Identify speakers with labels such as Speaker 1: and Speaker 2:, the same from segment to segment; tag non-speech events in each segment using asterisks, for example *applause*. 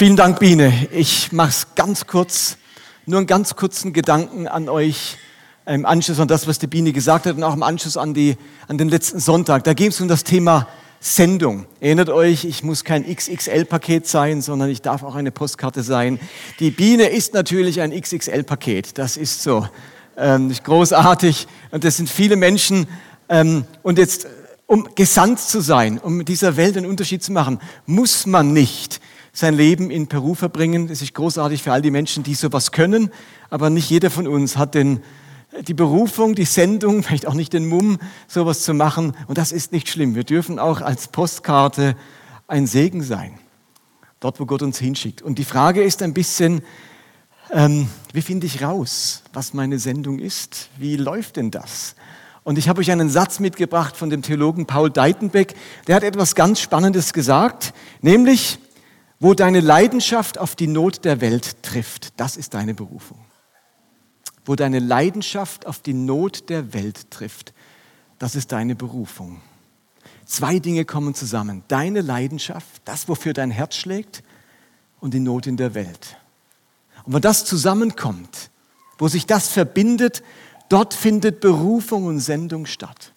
Speaker 1: Vielen Dank, Biene. Ich mache es ganz kurz, nur einen ganz kurzen Gedanken an euch im Anschluss an das, was die Biene gesagt hat und auch im Anschluss an, die, an den letzten Sonntag. Da ging es um das Thema Sendung. Erinnert euch, ich muss kein XXL-Paket sein, sondern ich darf auch eine Postkarte sein. Die Biene ist natürlich ein XXL-Paket. Das ist so ähm, großartig. Und das sind viele Menschen. Ähm, und jetzt, um gesandt zu sein, um dieser Welt einen Unterschied zu machen, muss man nicht sein Leben in Peru verbringen. Das ist großartig für all die Menschen, die sowas können. Aber nicht jeder von uns hat den, die Berufung, die Sendung, *laughs* vielleicht auch nicht den Mumm, sowas zu machen. Und das ist nicht schlimm. Wir dürfen auch als Postkarte ein Segen sein. Dort, wo Gott uns hinschickt. Und die Frage ist ein bisschen, ähm, wie finde ich raus, was meine Sendung ist? Wie läuft denn das? Und ich habe euch einen Satz mitgebracht von dem Theologen Paul Deitenbeck. Der hat etwas ganz Spannendes gesagt, nämlich, wo deine Leidenschaft auf die Not der Welt trifft, das ist deine Berufung. Wo deine Leidenschaft auf die Not der Welt trifft, das ist deine Berufung. Zwei Dinge kommen zusammen. Deine Leidenschaft, das, wofür dein Herz schlägt, und die Not in der Welt. Und wenn das zusammenkommt, wo sich das verbindet, dort findet Berufung und Sendung statt.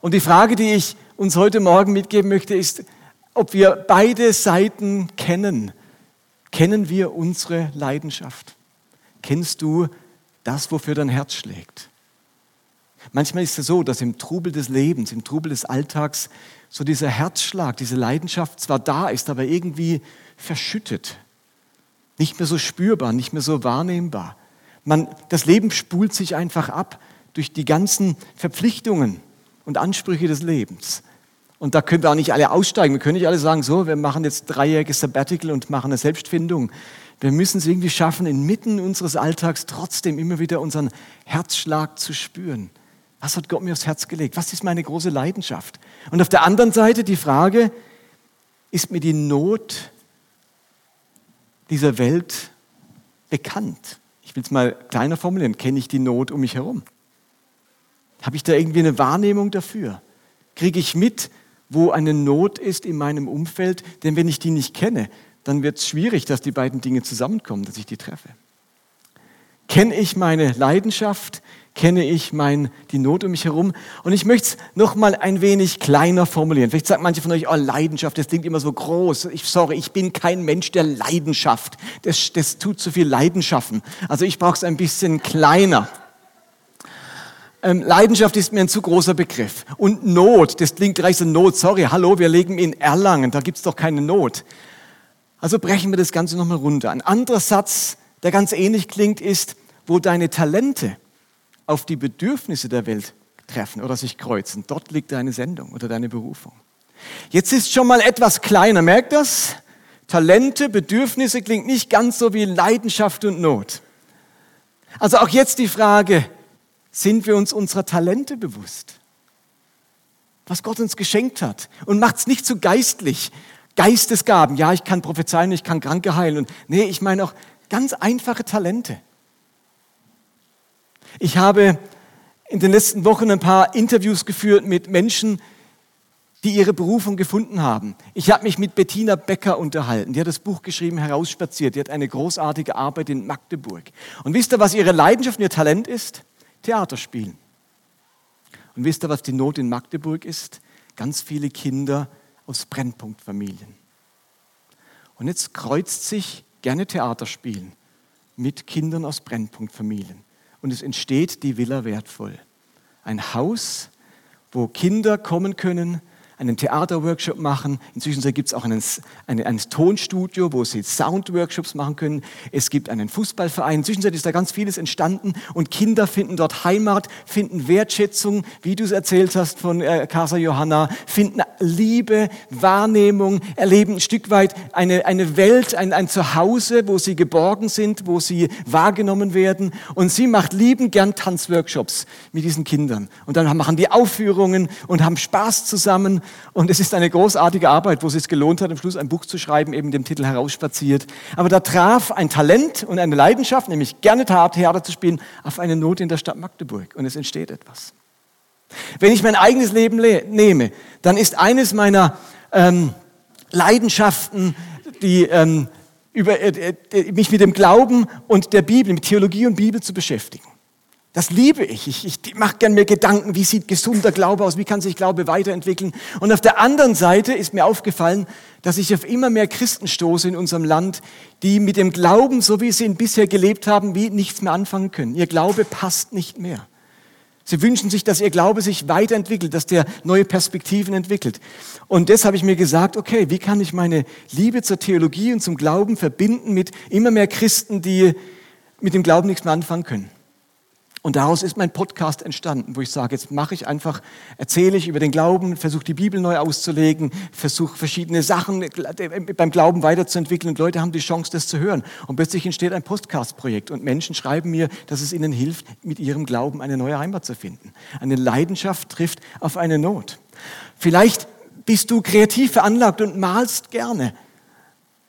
Speaker 1: Und die Frage, die ich uns heute Morgen mitgeben möchte, ist, ob wir beide Seiten kennen. Kennen wir unsere Leidenschaft? Kennst du das, wofür dein Herz schlägt? Manchmal ist es so, dass im Trubel des Lebens, im Trubel des Alltags so dieser Herzschlag, diese Leidenschaft zwar da ist, aber irgendwie verschüttet. Nicht mehr so spürbar, nicht mehr so wahrnehmbar. Man, das Leben spult sich einfach ab durch die ganzen Verpflichtungen und Ansprüche des Lebens. Und da können wir auch nicht alle aussteigen. Wir können nicht alle sagen, so, wir machen jetzt dreijähriges Sabbatical und machen eine Selbstfindung. Wir müssen es irgendwie schaffen, inmitten unseres Alltags trotzdem immer wieder unseren Herzschlag zu spüren. Was hat Gott mir aufs Herz gelegt? Was ist meine große Leidenschaft? Und auf der anderen Seite die Frage, ist mir die Not dieser Welt bekannt? Ich will es mal kleiner formulieren. Kenne ich die Not um mich herum? Habe ich da irgendwie eine Wahrnehmung dafür? Kriege ich mit, wo eine Not ist in meinem Umfeld, denn wenn ich die nicht kenne, dann wird es schwierig, dass die beiden Dinge zusammenkommen, dass ich die treffe. Kenne ich meine Leidenschaft? Kenne ich mein, die Not um mich herum? Und ich möchte es noch mal ein wenig kleiner formulieren. Vielleicht sagen manche von euch, oh, Leidenschaft, das klingt immer so groß. Ich, sorry, ich bin kein Mensch der Leidenschaft. Das, das tut zu viel Leidenschaften. Also ich brauche es ein bisschen kleiner. Ähm, Leidenschaft ist mir ein zu großer Begriff. Und Not, das klingt gleich so Not. Sorry, hallo, wir leben in Erlangen, da gibt es doch keine Not. Also brechen wir das Ganze nochmal runter. Ein anderer Satz, der ganz ähnlich klingt, ist, wo deine Talente auf die Bedürfnisse der Welt treffen oder sich kreuzen. Dort liegt deine Sendung oder deine Berufung. Jetzt ist schon mal etwas kleiner, merkt das? Talente, Bedürfnisse klingt nicht ganz so wie Leidenschaft und Not. Also auch jetzt die Frage, sind wir uns unserer Talente bewusst? Was Gott uns geschenkt hat. Und macht es nicht zu geistlich. Geistesgaben, ja, ich kann prophezeien, ich kann Kranke heilen. Und, nee, ich meine auch ganz einfache Talente. Ich habe in den letzten Wochen ein paar Interviews geführt mit Menschen, die ihre Berufung gefunden haben. Ich habe mich mit Bettina Becker unterhalten. Die hat das Buch geschrieben, Herausspaziert. Die hat eine großartige Arbeit in Magdeburg. Und wisst ihr, was ihre Leidenschaft und ihr Talent ist? Theater spielen. Und wisst ihr, was die Not in Magdeburg ist? Ganz viele Kinder aus Brennpunktfamilien. Und jetzt kreuzt sich gerne Theater spielen mit Kindern aus Brennpunktfamilien. Und es entsteht die Villa wertvoll. Ein Haus, wo Kinder kommen können, einen Theaterworkshop machen. Inzwischen gibt es auch einen, ein, ein Tonstudio, wo sie Soundworkshops machen können. Es gibt einen Fußballverein. Inzwischen ist da ganz vieles entstanden und Kinder finden dort Heimat, finden Wertschätzung, wie du es erzählt hast von äh, Casa Johanna, finden Liebe, Wahrnehmung, erleben ein Stück weit eine, eine Welt, ein, ein Zuhause, wo sie geborgen sind, wo sie wahrgenommen werden. Und sie macht lieben gern Tanzworkshops mit diesen Kindern. Und dann machen die Aufführungen und haben Spaß zusammen und es ist eine großartige Arbeit, wo es sich gelohnt hat, am Schluss ein Buch zu schreiben, eben dem Titel Herausspaziert. Aber da traf ein Talent und eine Leidenschaft, nämlich gerne Theater zu spielen, auf eine Not in der Stadt Magdeburg. Und es entsteht etwas. Wenn ich mein eigenes Leben nehme, dann ist eines meiner ähm, Leidenschaften die, ähm, über, äh, äh, mich mit dem Glauben und der Bibel, mit Theologie und Bibel zu beschäftigen. Das liebe ich. Ich, ich mache gern mir Gedanken, wie sieht gesunder Glaube aus, wie kann sich Glaube weiterentwickeln. Und auf der anderen Seite ist mir aufgefallen, dass ich auf immer mehr Christen stoße in unserem Land, die mit dem Glauben, so wie sie ihn bisher gelebt haben, wie nichts mehr anfangen können. Ihr Glaube passt nicht mehr. Sie wünschen sich, dass ihr Glaube sich weiterentwickelt, dass der neue Perspektiven entwickelt. Und das habe ich mir gesagt, okay, wie kann ich meine Liebe zur Theologie und zum Glauben verbinden mit immer mehr Christen, die mit dem Glauben nichts mehr anfangen können? Und daraus ist mein Podcast entstanden, wo ich sage, jetzt mache ich einfach, erzähle ich über den Glauben, versuche die Bibel neu auszulegen, versuche verschiedene Sachen beim Glauben weiterzuentwickeln und Leute haben die Chance, das zu hören. Und plötzlich entsteht ein Podcast-Projekt und Menschen schreiben mir, dass es ihnen hilft, mit ihrem Glauben eine neue Heimat zu finden. Eine Leidenschaft trifft auf eine Not. Vielleicht bist du kreativ veranlagt und malst gerne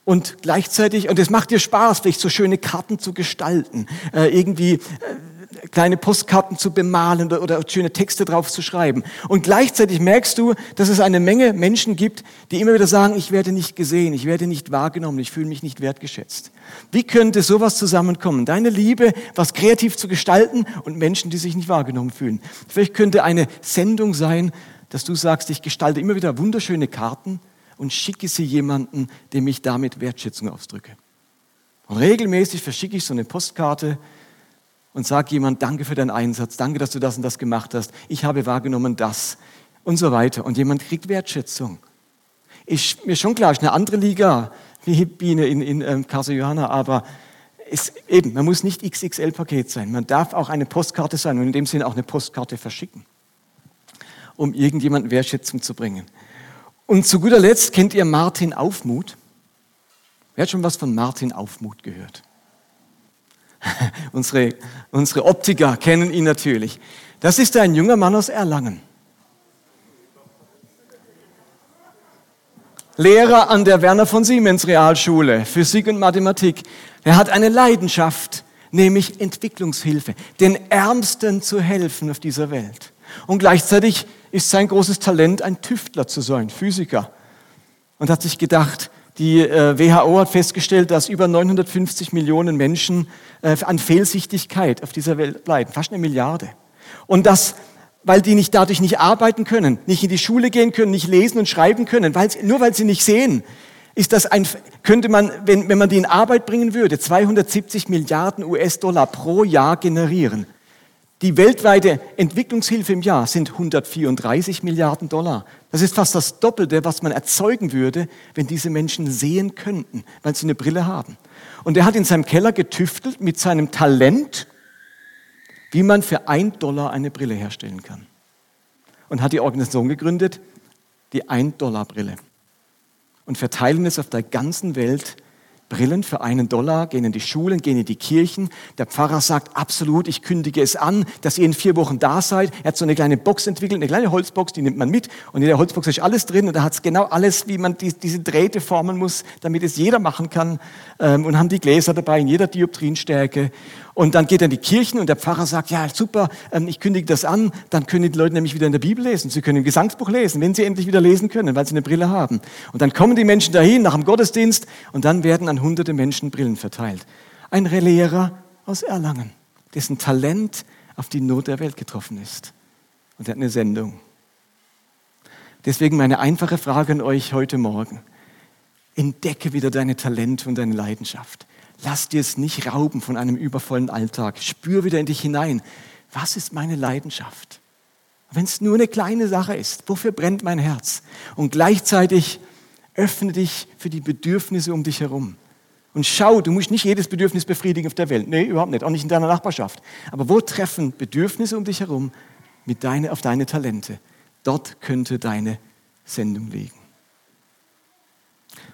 Speaker 1: und gleichzeitig, und es macht dir Spaß, vielleicht so schöne Karten zu gestalten, äh, irgendwie äh, kleine Postkarten zu bemalen oder, schöne Texte drauf zu schreiben. Und gleichzeitig merkst du, dass es eine Menge Menschen gibt, die immer wieder sagen, ich werde nicht gesehen, ich werde nicht wahrgenommen, ich fühle mich nicht wertgeschätzt. Wie könnte sowas zusammenkommen? Deine Liebe, was kreativ zu gestalten und Menschen, die sich nicht wahrgenommen fühlen. Vielleicht könnte eine Sendung sein, dass du sagst, ich gestalte immer wieder wunderschöne Karten und schicke sie jemanden, dem ich damit Wertschätzung ausdrücke. Und regelmäßig verschicke ich so eine Postkarte und sag jemand, danke für deinen Einsatz, danke, dass du das und das gemacht hast, ich habe wahrgenommen das und so weiter. Und jemand kriegt Wertschätzung. Ist mir schon klar, ist eine andere Liga wie Biene in, in ähm, Casa Johanna, aber ist eben, man muss nicht XXL-Paket sein. Man darf auch eine Postkarte sein und in dem Sinne auch eine Postkarte verschicken, um irgendjemandem Wertschätzung zu bringen. Und zu guter Letzt kennt ihr Martin Aufmut. Wer hat schon was von Martin Aufmut gehört? *laughs* unsere, unsere Optiker kennen ihn natürlich. Das ist ein junger Mann aus Erlangen. Lehrer an der Werner von Siemens Realschule, Physik und Mathematik. Er hat eine Leidenschaft, nämlich Entwicklungshilfe, den Ärmsten zu helfen auf dieser Welt. Und gleichzeitig ist sein großes Talent, ein Tüftler zu sein, Physiker. Und hat sich gedacht, die äh, WHO hat festgestellt, dass über 950 Millionen Menschen äh, an Fehlsichtigkeit auf dieser Welt leiden, fast eine Milliarde. Und das, weil die nicht dadurch nicht arbeiten können, nicht in die Schule gehen können, nicht lesen und schreiben können, weil, nur weil sie nicht sehen, ist das ein, könnte man, wenn, wenn man die in Arbeit bringen würde, 270 Milliarden US-Dollar pro Jahr generieren. Die weltweite Entwicklungshilfe im Jahr sind 134 Milliarden Dollar. Das ist fast das Doppelte, was man erzeugen würde, wenn diese Menschen sehen könnten, weil sie eine Brille haben. Und er hat in seinem Keller getüftelt mit seinem Talent, wie man für ein Dollar eine Brille herstellen kann. Und hat die Organisation gegründet, die Ein-Dollar-Brille. Und verteilen es auf der ganzen Welt Brillen für einen Dollar, gehen in die Schulen, gehen in die Kirchen. Der Pfarrer sagt, absolut, ich kündige es an, dass ihr in vier Wochen da seid. Er hat so eine kleine Box entwickelt, eine kleine Holzbox, die nimmt man mit. Und in der Holzbox ist alles drin und da hat es genau alles, wie man die, diese Drähte formen muss, damit es jeder machen kann. Ähm, und haben die Gläser dabei in jeder Dioptrienstärke. Und dann geht er in die Kirchen und der Pfarrer sagt, ja super, ähm, ich kündige das an, dann können die Leute nämlich wieder in der Bibel lesen. Sie können im Gesangsbuch lesen, wenn sie endlich wieder lesen können, weil sie eine Brille haben. Und dann kommen die Menschen dahin nach dem Gottesdienst und dann werden an hunderte Menschen Brillen verteilt. Ein Lehrer aus Erlangen, dessen Talent auf die Not der Welt getroffen ist. Und er hat eine Sendung. Deswegen meine einfache Frage an euch heute Morgen. Entdecke wieder deine Talente und deine Leidenschaft. Lass dir es nicht rauben von einem übervollen Alltag. Spür wieder in dich hinein. Was ist meine Leidenschaft? Wenn es nur eine kleine Sache ist, wofür brennt mein Herz? Und gleichzeitig öffne dich für die Bedürfnisse um dich herum. Und schau, du musst nicht jedes Bedürfnis befriedigen auf der Welt. Nee, überhaupt nicht. Auch nicht in deiner Nachbarschaft. Aber wo treffen Bedürfnisse um dich herum mit deine, auf deine Talente? Dort könnte deine Sendung liegen.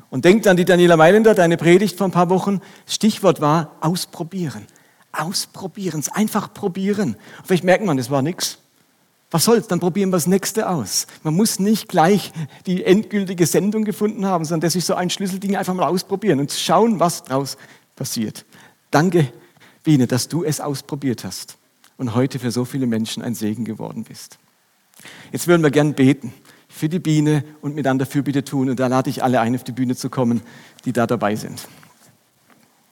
Speaker 1: Und denkt an die Daniela Mailänder, deine Predigt vor ein paar Wochen. Stichwort war ausprobieren. Ausprobieren, es einfach probieren. Vielleicht merkt man, das war nichts. Was soll's, dann probieren wir das nächste aus. Man muss nicht gleich die endgültige Sendung gefunden haben, sondern das ist so ein Schlüsselding, einfach mal ausprobieren und schauen, was draus passiert. Danke, Biene, dass du es ausprobiert hast und heute für so viele Menschen ein Segen geworden bist. Jetzt würden wir gern beten. für die Biene und miteinander Fürbitte tun. Und da lade ich alle ein, auf die Bühne zu kommen, die da dabei sind.